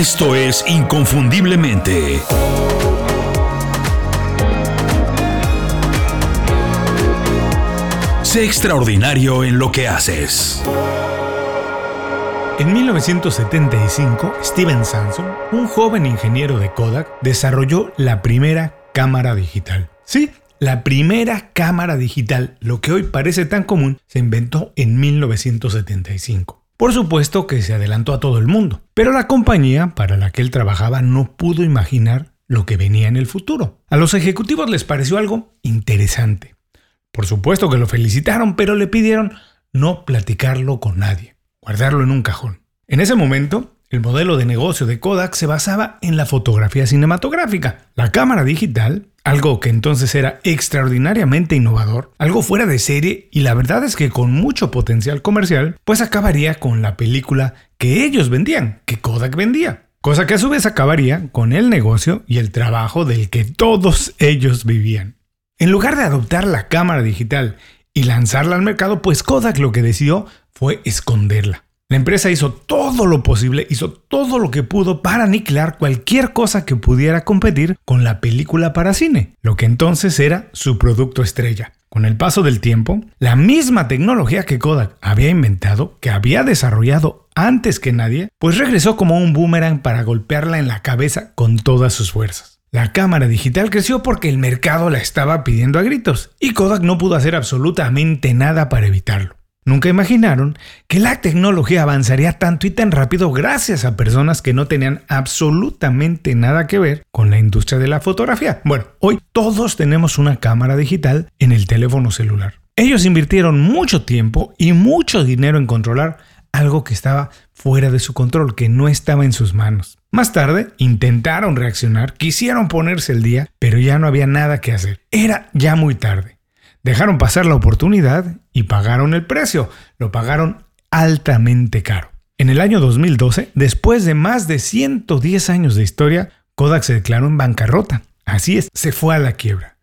Esto es Inconfundiblemente. Sé extraordinario en lo que haces. En 1975, Steven Sanson, un joven ingeniero de Kodak, desarrolló la primera cámara digital. Sí, la primera cámara digital, lo que hoy parece tan común, se inventó en 1975. Por supuesto que se adelantó a todo el mundo, pero la compañía para la que él trabajaba no pudo imaginar lo que venía en el futuro. A los ejecutivos les pareció algo interesante. Por supuesto que lo felicitaron, pero le pidieron no platicarlo con nadie, guardarlo en un cajón. En ese momento, el modelo de negocio de Kodak se basaba en la fotografía cinematográfica. La cámara digital algo que entonces era extraordinariamente innovador, algo fuera de serie y la verdad es que con mucho potencial comercial, pues acabaría con la película que ellos vendían, que Kodak vendía. Cosa que a su vez acabaría con el negocio y el trabajo del que todos ellos vivían. En lugar de adoptar la cámara digital y lanzarla al mercado, pues Kodak lo que decidió fue esconderla. La empresa hizo todo lo posible, hizo todo lo que pudo para aniquilar cualquier cosa que pudiera competir con la película para cine, lo que entonces era su producto estrella. Con el paso del tiempo, la misma tecnología que Kodak había inventado, que había desarrollado antes que nadie, pues regresó como un boomerang para golpearla en la cabeza con todas sus fuerzas. La cámara digital creció porque el mercado la estaba pidiendo a gritos y Kodak no pudo hacer absolutamente nada para evitarlo. Nunca imaginaron que la tecnología avanzaría tanto y tan rápido gracias a personas que no tenían absolutamente nada que ver con la industria de la fotografía. Bueno, hoy todos tenemos una cámara digital en el teléfono celular. Ellos invirtieron mucho tiempo y mucho dinero en controlar algo que estaba fuera de su control, que no estaba en sus manos. Más tarde intentaron reaccionar, quisieron ponerse el día, pero ya no había nada que hacer. Era ya muy tarde. Dejaron pasar la oportunidad y pagaron el precio. Lo pagaron altamente caro. En el año 2012, después de más de 110 años de historia, Kodak se declaró en bancarrota. Así es, se fue a la quiebra.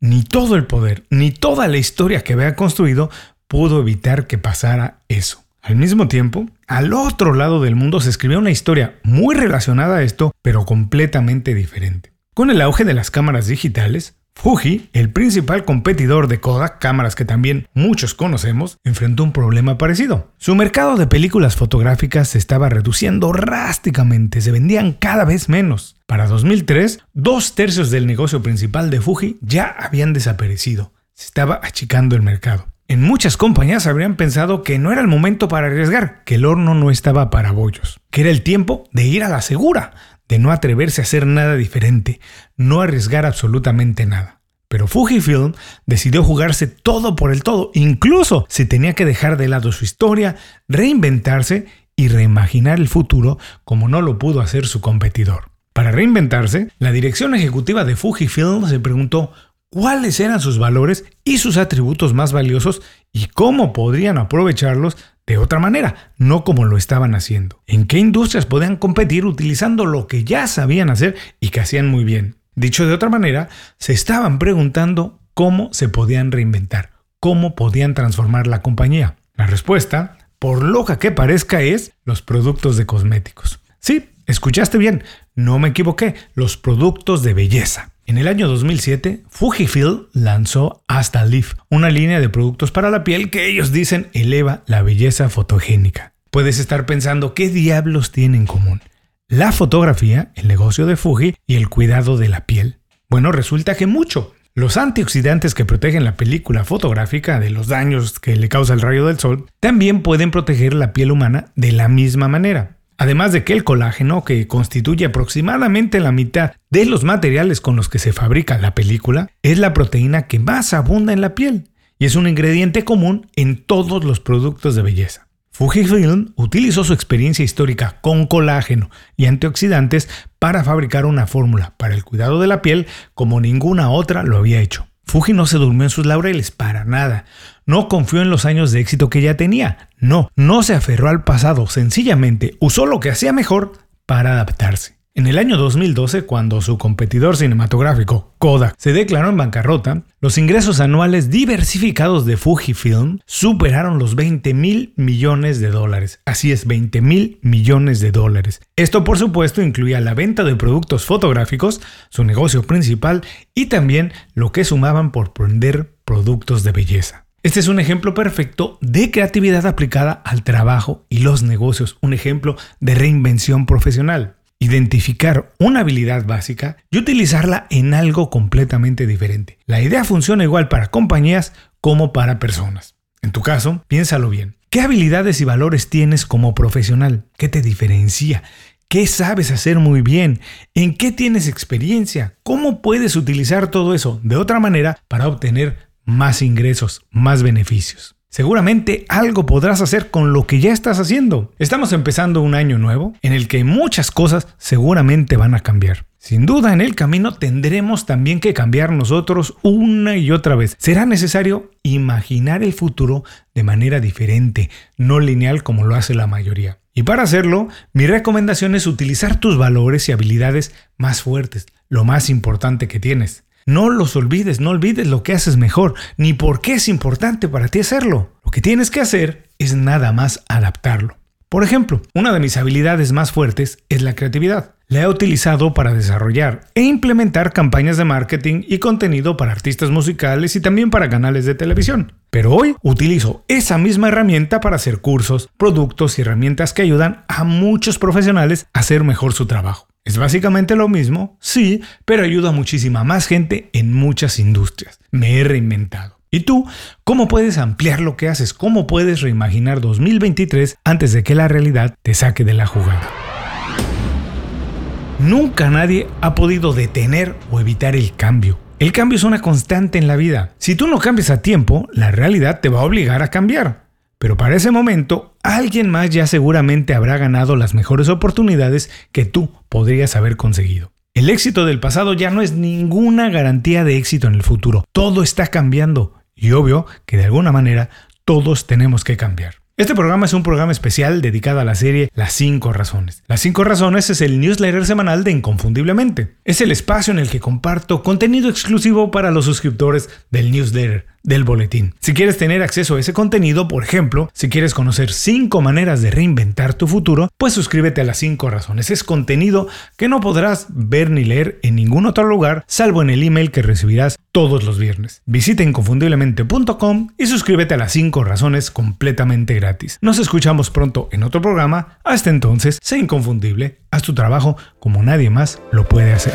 Ni todo el poder, ni toda la historia que había construido pudo evitar que pasara eso. Al mismo tiempo, al otro lado del mundo se escribió una historia muy relacionada a esto, pero completamente diferente. Con el auge de las cámaras digitales, Fuji, el principal competidor de Kodak, cámaras que también muchos conocemos, enfrentó un problema parecido. Su mercado de películas fotográficas se estaba reduciendo drásticamente, se vendían cada vez menos. Para 2003, dos tercios del negocio principal de Fuji ya habían desaparecido. Se estaba achicando el mercado. En muchas compañías habrían pensado que no era el momento para arriesgar, que el horno no estaba para bollos, que era el tiempo de ir a la segura, de no atreverse a hacer nada diferente, no arriesgar absolutamente nada. Pero Fujifilm decidió jugarse todo por el todo, incluso si tenía que dejar de lado su historia, reinventarse y reimaginar el futuro como no lo pudo hacer su competidor. Para reinventarse, la dirección ejecutiva de Fujifilm se preguntó cuáles eran sus valores y sus atributos más valiosos y cómo podrían aprovecharlos de otra manera, no como lo estaban haciendo. ¿En qué industrias podían competir utilizando lo que ya sabían hacer y que hacían muy bien? Dicho de otra manera, se estaban preguntando cómo se podían reinventar, cómo podían transformar la compañía. La respuesta, por loca que parezca, es los productos de cosméticos. Sí, escuchaste bien, no me equivoqué, los productos de belleza. En el año 2007, Fujifilm lanzó Hasta Leaf, una línea de productos para la piel que ellos dicen eleva la belleza fotogénica. Puedes estar pensando qué diablos tienen en común. La fotografía, el negocio de Fuji y el cuidado de la piel. Bueno, resulta que mucho. Los antioxidantes que protegen la película fotográfica de los daños que le causa el rayo del sol también pueden proteger la piel humana de la misma manera. Además de que el colágeno, que constituye aproximadamente la mitad de los materiales con los que se fabrica la película, es la proteína que más abunda en la piel y es un ingrediente común en todos los productos de belleza. Fujifilm utilizó su experiencia histórica con colágeno y antioxidantes para fabricar una fórmula para el cuidado de la piel como ninguna otra lo había hecho. Fuji no se durmió en sus laureles, para nada. No confió en los años de éxito que ya tenía. No, no se aferró al pasado, sencillamente usó lo que hacía mejor para adaptarse. En el año 2012, cuando su competidor cinematográfico, Kodak, se declaró en bancarrota, los ingresos anuales diversificados de Fujifilm superaron los 20 mil millones de dólares. Así es, 20 mil millones de dólares. Esto, por supuesto, incluía la venta de productos fotográficos, su negocio principal, y también lo que sumaban por vender productos de belleza. Este es un ejemplo perfecto de creatividad aplicada al trabajo y los negocios, un ejemplo de reinvención profesional identificar una habilidad básica y utilizarla en algo completamente diferente. La idea funciona igual para compañías como para personas. En tu caso, piénsalo bien. ¿Qué habilidades y valores tienes como profesional? ¿Qué te diferencia? ¿Qué sabes hacer muy bien? ¿En qué tienes experiencia? ¿Cómo puedes utilizar todo eso de otra manera para obtener más ingresos, más beneficios? Seguramente algo podrás hacer con lo que ya estás haciendo. Estamos empezando un año nuevo en el que muchas cosas seguramente van a cambiar. Sin duda en el camino tendremos también que cambiar nosotros una y otra vez. Será necesario imaginar el futuro de manera diferente, no lineal como lo hace la mayoría. Y para hacerlo, mi recomendación es utilizar tus valores y habilidades más fuertes, lo más importante que tienes. No los olvides, no olvides lo que haces mejor, ni por qué es importante para ti hacerlo. Lo que tienes que hacer es nada más adaptarlo. Por ejemplo, una de mis habilidades más fuertes es la creatividad. La he utilizado para desarrollar e implementar campañas de marketing y contenido para artistas musicales y también para canales de televisión. Pero hoy utilizo esa misma herramienta para hacer cursos, productos y herramientas que ayudan a muchos profesionales a hacer mejor su trabajo. Es básicamente lo mismo, sí, pero ayuda a muchísima más gente en muchas industrias. Me he reinventado. ¿Y tú? ¿Cómo puedes ampliar lo que haces? ¿Cómo puedes reimaginar 2023 antes de que la realidad te saque de la jugada? Nunca nadie ha podido detener o evitar el cambio. El cambio es una constante en la vida. Si tú no cambias a tiempo, la realidad te va a obligar a cambiar. Pero para ese momento, alguien más ya seguramente habrá ganado las mejores oportunidades que tú podrías haber conseguido. El éxito del pasado ya no es ninguna garantía de éxito en el futuro. Todo está cambiando y obvio que de alguna manera todos tenemos que cambiar. Este programa es un programa especial dedicado a la serie Las 5 Razones. Las 5 Razones es el newsletter semanal de Inconfundiblemente. Es el espacio en el que comparto contenido exclusivo para los suscriptores del newsletter del boletín. Si quieres tener acceso a ese contenido, por ejemplo, si quieres conocer 5 maneras de reinventar tu futuro, pues suscríbete a las 5 razones. Es contenido que no podrás ver ni leer en ningún otro lugar, salvo en el email que recibirás todos los viernes. Visita inconfundiblemente.com y suscríbete a las 5 razones completamente gratis. Nos escuchamos pronto en otro programa. Hasta entonces, sé inconfundible, haz tu trabajo como nadie más lo puede hacer.